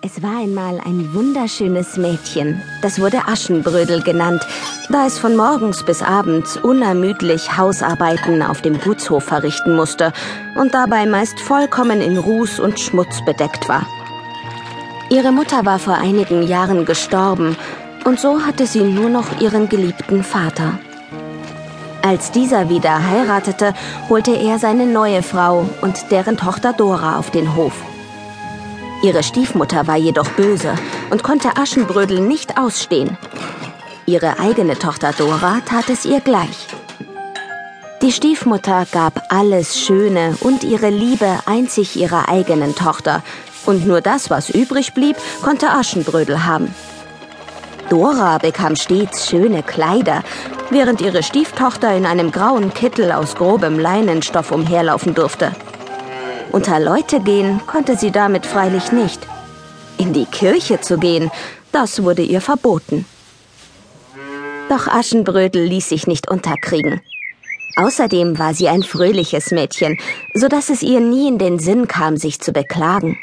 Es war einmal ein wunderschönes Mädchen. Das wurde Aschenbrödel genannt, da es von morgens bis abends unermüdlich Hausarbeiten auf dem Gutshof verrichten musste und dabei meist vollkommen in Ruß und Schmutz bedeckt war. Ihre Mutter war vor einigen Jahren gestorben und so hatte sie nur noch ihren geliebten Vater. Als dieser wieder heiratete, holte er seine neue Frau und deren Tochter Dora auf den Hof. Ihre Stiefmutter war jedoch böse und konnte Aschenbrödel nicht ausstehen. Ihre eigene Tochter Dora tat es ihr gleich. Die Stiefmutter gab alles Schöne und ihre Liebe einzig ihrer eigenen Tochter, und nur das, was übrig blieb, konnte Aschenbrödel haben. Dora bekam stets schöne Kleider, während ihre Stieftochter in einem grauen Kittel aus grobem Leinenstoff umherlaufen durfte. Unter Leute gehen konnte sie damit freilich nicht. In die Kirche zu gehen, das wurde ihr verboten. Doch Aschenbrödel ließ sich nicht unterkriegen. Außerdem war sie ein fröhliches Mädchen, so dass es ihr nie in den Sinn kam, sich zu beklagen.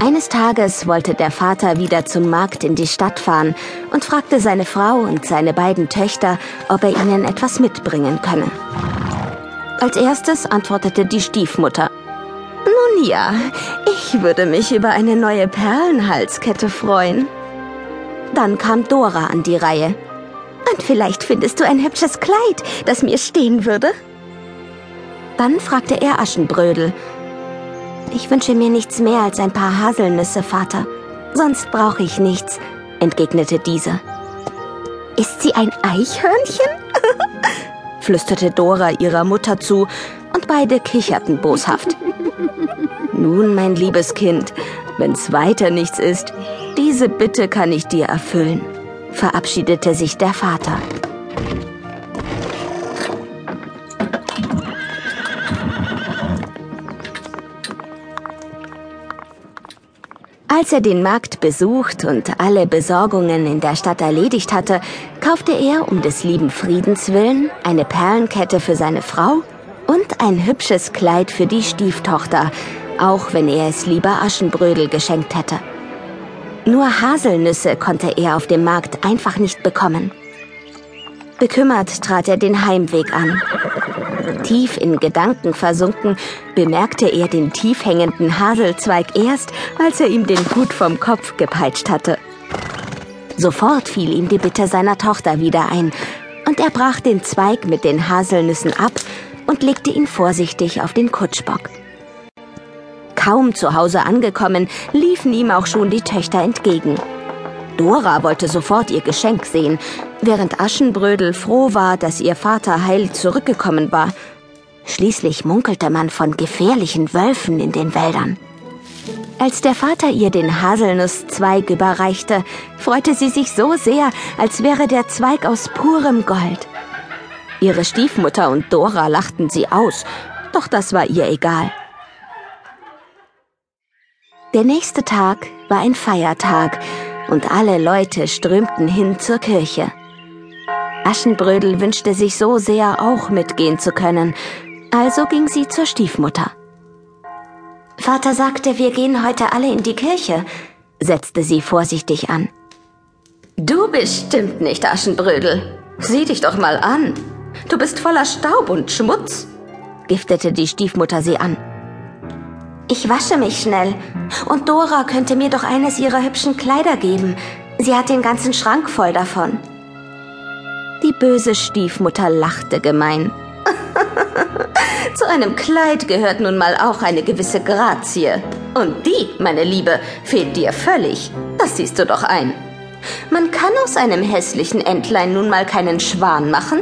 Eines Tages wollte der Vater wieder zum Markt in die Stadt fahren und fragte seine Frau und seine beiden Töchter, ob er ihnen etwas mitbringen könne. Als erstes antwortete die Stiefmutter. Nun ja, ich würde mich über eine neue Perlenhalskette freuen. Dann kam Dora an die Reihe. Und vielleicht findest du ein hübsches Kleid, das mir stehen würde? Dann fragte er Aschenbrödel. Ich wünsche mir nichts mehr als ein paar Haselnüsse, Vater. Sonst brauche ich nichts, entgegnete diese. Ist sie ein Eichhörnchen? flüsterte Dora ihrer Mutter zu, und beide kicherten boshaft. Nun, mein liebes Kind, wenn's weiter nichts ist, diese Bitte kann ich dir erfüllen, verabschiedete sich der Vater. Als er den Markt besucht und alle Besorgungen in der Stadt erledigt hatte, kaufte er um des lieben Friedens willen eine Perlenkette für seine Frau und ein hübsches Kleid für die Stieftochter, auch wenn er es lieber Aschenbrödel geschenkt hätte. Nur Haselnüsse konnte er auf dem Markt einfach nicht bekommen. Bekümmert trat er den Heimweg an. Tief in Gedanken versunken, bemerkte er den tief hängenden Haselzweig erst, als er ihm den Hut vom Kopf gepeitscht hatte. Sofort fiel ihm die Bitte seiner Tochter wieder ein, und er brach den Zweig mit den Haselnüssen ab und legte ihn vorsichtig auf den Kutschbock. Kaum zu Hause angekommen, liefen ihm auch schon die Töchter entgegen. Dora wollte sofort ihr Geschenk sehen, während Aschenbrödel froh war, dass ihr Vater heil zurückgekommen war. Schließlich munkelte man von gefährlichen Wölfen in den Wäldern. Als der Vater ihr den Haselnusszweig überreichte, freute sie sich so sehr, als wäre der Zweig aus purem Gold. Ihre Stiefmutter und Dora lachten sie aus, doch das war ihr egal. Der nächste Tag war ein Feiertag, und alle Leute strömten hin zur Kirche. Aschenbrödel wünschte sich so sehr, auch mitgehen zu können, also ging sie zur Stiefmutter. Vater sagte, wir gehen heute alle in die Kirche, setzte sie vorsichtig an. Du bestimmt nicht, Aschenbrödel. Sieh dich doch mal an. Du bist voller Staub und Schmutz, giftete die Stiefmutter sie an. Ich wasche mich schnell. Und Dora könnte mir doch eines ihrer hübschen Kleider geben. Sie hat den ganzen Schrank voll davon. Die böse Stiefmutter lachte gemein. Zu einem Kleid gehört nun mal auch eine gewisse Grazie. Und die, meine Liebe, fehlt dir völlig. Das siehst du doch ein. Man kann aus einem hässlichen Entlein nun mal keinen Schwan machen.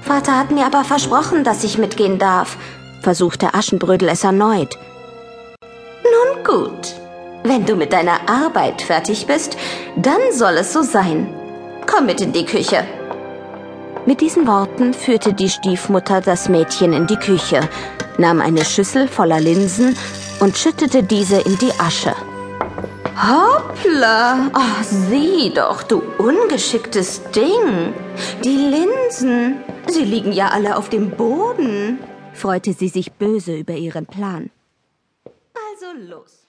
Vater hat mir aber versprochen, dass ich mitgehen darf, versuchte Aschenbrödel es erneut. Gut. Wenn du mit deiner Arbeit fertig bist, dann soll es so sein. Komm mit in die Küche. Mit diesen Worten führte die Stiefmutter das Mädchen in die Küche, nahm eine Schüssel voller Linsen und schüttete diese in die Asche. Hoppla! Oh, sieh doch, du ungeschicktes Ding! Die Linsen, sie liegen ja alle auf dem Boden, freute sie sich böse über ihren Plan. los.